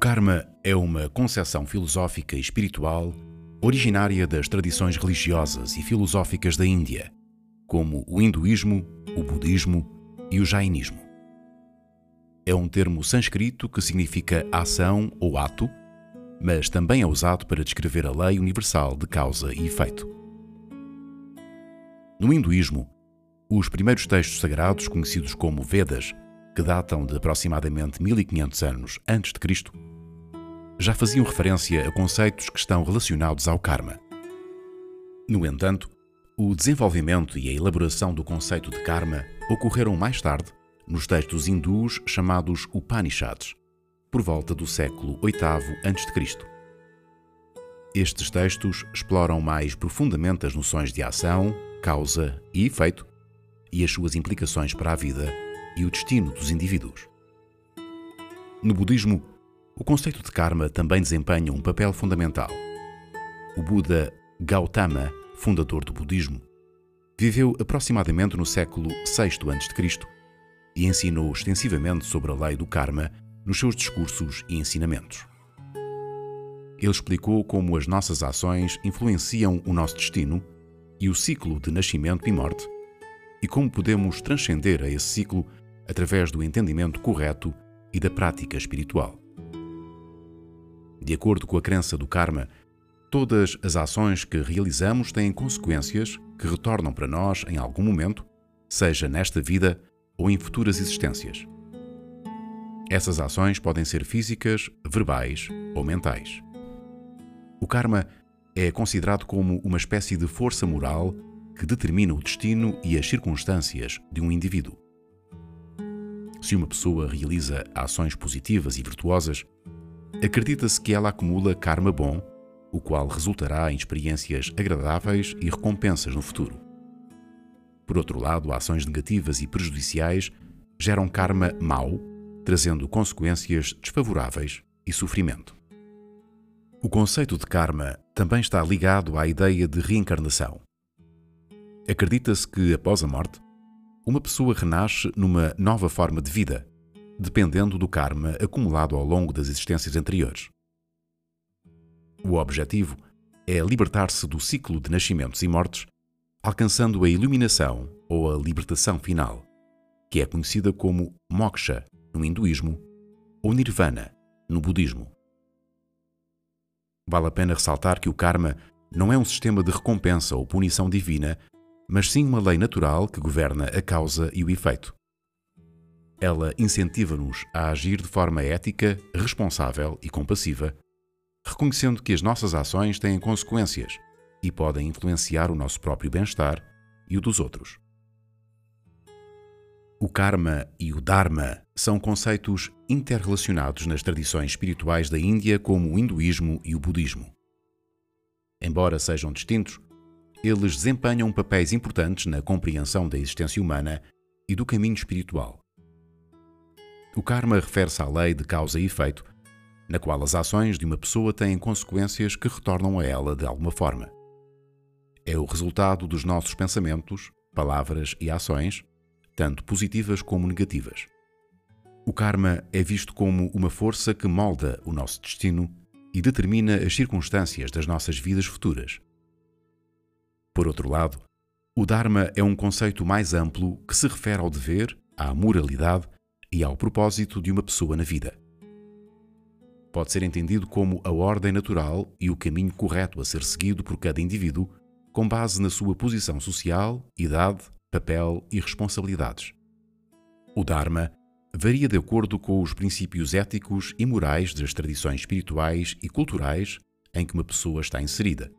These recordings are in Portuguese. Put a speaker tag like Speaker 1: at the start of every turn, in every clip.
Speaker 1: karma é uma concepção filosófica e espiritual originária das tradições religiosas e filosóficas da Índia, como o hinduísmo, o budismo e o jainismo. É um termo sânscrito que significa ação ou ato, mas também é usado para descrever a lei universal de causa e efeito. No hinduísmo, os primeiros textos sagrados, conhecidos como Vedas, que datam de aproximadamente 1500 anos antes de Cristo, já faziam referência a conceitos que estão relacionados ao karma. No entanto, o desenvolvimento e a elaboração do conceito de karma ocorreram mais tarde nos textos hindus chamados Upanishads, por volta do século VIII a.C. Estes textos exploram mais profundamente as noções de ação, causa e efeito e as suas implicações para a vida e o destino dos indivíduos. No budismo, o conceito de karma também desempenha um papel fundamental. O Buda Gautama, fundador do budismo, viveu aproximadamente no século VI a.C. e ensinou extensivamente sobre a lei do karma nos seus discursos e ensinamentos. Ele explicou como as nossas ações influenciam o nosso destino e o ciclo de nascimento e morte, e como podemos transcender a esse ciclo através do entendimento correto e da prática espiritual. De acordo com a crença do karma, todas as ações que realizamos têm consequências que retornam para nós em algum momento, seja nesta vida ou em futuras existências. Essas ações podem ser físicas, verbais ou mentais. O karma é considerado como uma espécie de força moral que determina o destino e as circunstâncias de um indivíduo. Se uma pessoa realiza ações positivas e virtuosas, acredita-se que ela acumula karma bom, o qual resultará em experiências agradáveis e recompensas no futuro. Por outro lado, ações negativas e prejudiciais geram karma mau, trazendo consequências desfavoráveis e sofrimento. O conceito de karma também está ligado à ideia de reencarnação. Acredita-se que, após a morte, uma pessoa renasce numa nova forma de vida, dependendo do karma acumulado ao longo das existências anteriores. O objetivo é libertar-se do ciclo de nascimentos e mortes, alcançando a iluminação ou a libertação final, que é conhecida como moksha no hinduísmo ou nirvana no budismo. Vale a pena ressaltar que o karma não é um sistema de recompensa ou punição divina, mas sim uma lei natural que governa a causa e o efeito. Ela incentiva-nos a agir de forma ética, responsável e compassiva, reconhecendo que as nossas ações têm consequências e podem influenciar o nosso próprio bem-estar e o dos outros. O karma e o dharma são conceitos interrelacionados nas tradições espirituais da Índia, como o hinduísmo e o budismo. Embora sejam distintos, eles desempenham papéis importantes na compreensão da existência humana e do caminho espiritual. O karma refere-se à lei de causa e efeito, na qual as ações de uma pessoa têm consequências que retornam a ela de alguma forma. É o resultado dos nossos pensamentos, palavras e ações, tanto positivas como negativas. O karma é visto como uma força que molda o nosso destino e determina as circunstâncias das nossas vidas futuras. Por outro lado, o Dharma é um conceito mais amplo que se refere ao dever, à moralidade e ao propósito de uma pessoa na vida. Pode ser entendido como a ordem natural e o caminho correto a ser seguido por cada indivíduo, com base na sua posição social, idade, papel e responsabilidades. O Dharma varia de acordo com os princípios éticos e morais das tradições espirituais e culturais em que uma pessoa está inserida.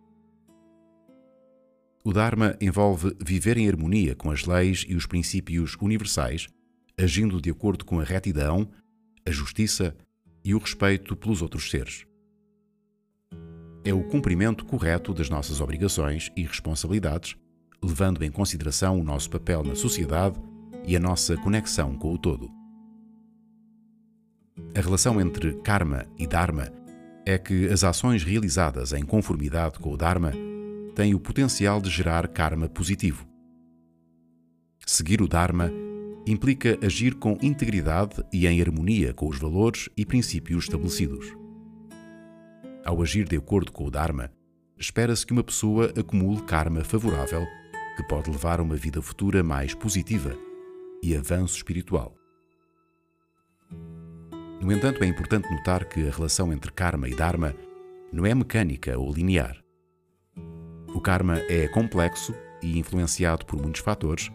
Speaker 1: O Dharma envolve viver em harmonia com as leis e os princípios universais agindo de acordo com a retidão, a justiça e o respeito pelos outros seres. É o cumprimento correto das nossas obrigações e responsabilidades, levando em consideração o nosso papel na sociedade e a nossa conexão com o todo. A relação entre karma e dharma é que as ações realizadas em conformidade com o dharma têm o potencial de gerar karma positivo. Seguir o dharma implica agir com integridade e em harmonia com os valores e princípios estabelecidos. Ao agir de acordo com o Dharma, espera-se que uma pessoa acumule karma favorável que pode levar a uma vida futura mais positiva e avanço espiritual. No entanto, é importante notar que a relação entre karma e dharma não é mecânica ou linear. O karma é complexo e influenciado por muitos fatores,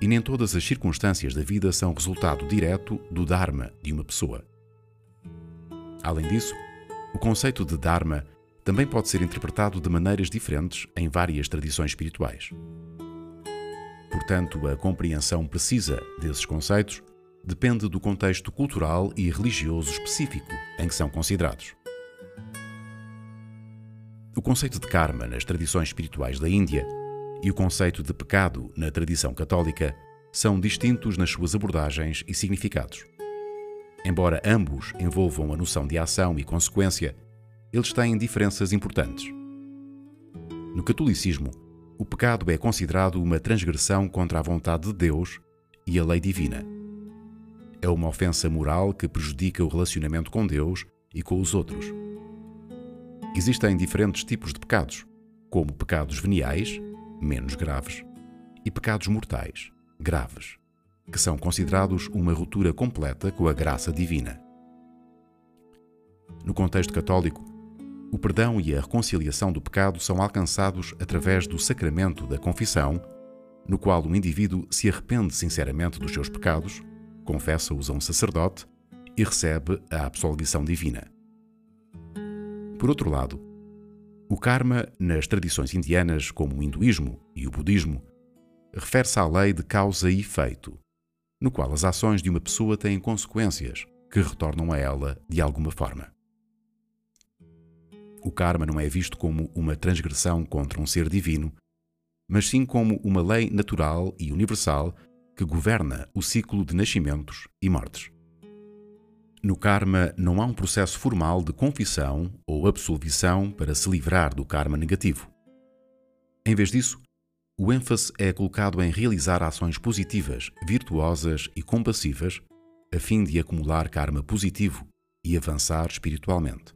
Speaker 1: e nem todas as circunstâncias da vida são resultado direto do dharma de uma pessoa. Além disso, o conceito de dharma também pode ser interpretado de maneiras diferentes em várias tradições espirituais. Portanto, a compreensão precisa desses conceitos depende do contexto cultural e religioso específico em que são considerados. O conceito de karma nas tradições espirituais da Índia e o conceito de pecado na tradição católica são distintos nas suas abordagens e significados. Embora ambos envolvam a noção de ação e consequência, eles têm diferenças importantes. No catolicismo, o pecado é considerado uma transgressão contra a vontade de Deus e a lei divina é uma ofensa moral que prejudica o relacionamento com Deus e com os outros. Existem diferentes tipos de pecados, como pecados veniais, menos graves, e pecados mortais, graves, que são considerados uma ruptura completa com a graça divina. No contexto católico, o perdão e a reconciliação do pecado são alcançados através do sacramento da confissão, no qual o indivíduo se arrepende sinceramente dos seus pecados confessa-os a um sacerdote e recebe a absolvição divina. Por outro lado, o karma, nas tradições indianas como o hinduísmo e o budismo, refere-se à lei de causa e efeito, no qual as ações de uma pessoa têm consequências que retornam a ela de alguma forma. O karma não é visto como uma transgressão contra um ser divino, mas sim como uma lei natural e universal que governa o ciclo de nascimentos e mortes. No karma não há um processo formal de confissão ou absolvição para se livrar do karma negativo. Em vez disso, o ênfase é colocado em realizar ações positivas, virtuosas e compassivas, a fim de acumular karma positivo e avançar espiritualmente.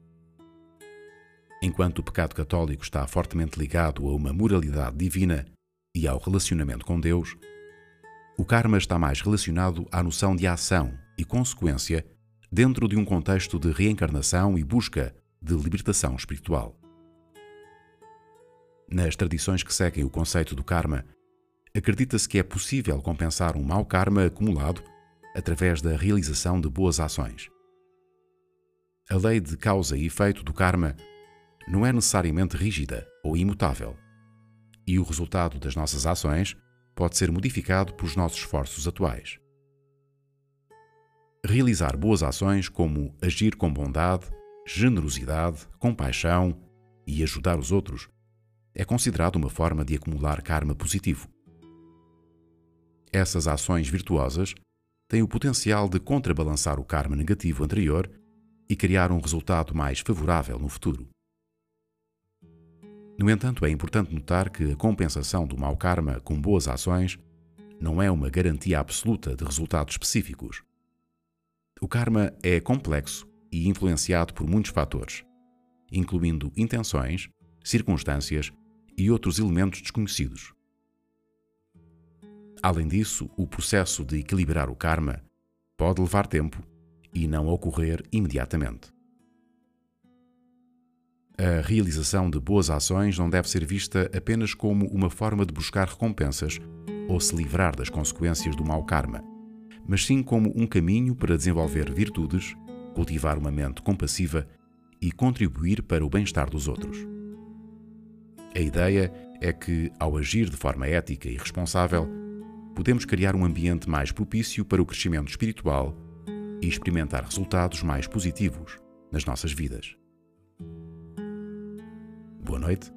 Speaker 1: Enquanto o pecado católico está fortemente ligado a uma moralidade divina e ao relacionamento com Deus, o karma está mais relacionado à noção de ação e consequência dentro de um contexto de reencarnação e busca de libertação espiritual. Nas tradições que seguem o conceito do karma, acredita-se que é possível compensar um mau karma acumulado através da realização de boas ações. A lei de causa e efeito do karma não é necessariamente rígida ou imutável, e o resultado das nossas ações pode ser modificado pelos nossos esforços atuais. Realizar boas ações como agir com bondade, generosidade, compaixão e ajudar os outros é considerado uma forma de acumular karma positivo. Essas ações virtuosas têm o potencial de contrabalançar o karma negativo anterior e criar um resultado mais favorável no futuro. No entanto, é importante notar que a compensação do mau karma com boas ações não é uma garantia absoluta de resultados específicos. O karma é complexo e influenciado por muitos fatores, incluindo intenções, circunstâncias e outros elementos desconhecidos. Além disso, o processo de equilibrar o karma pode levar tempo e não ocorrer imediatamente. A realização de boas ações não deve ser vista apenas como uma forma de buscar recompensas ou se livrar das consequências do mau karma, mas sim como um caminho para desenvolver virtudes, cultivar uma mente compassiva e contribuir para o bem-estar dos outros. A ideia é que, ao agir de forma ética e responsável, podemos criar um ambiente mais propício para o crescimento espiritual e experimentar resultados mais positivos nas nossas vidas boa noite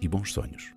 Speaker 1: e bons sonhos.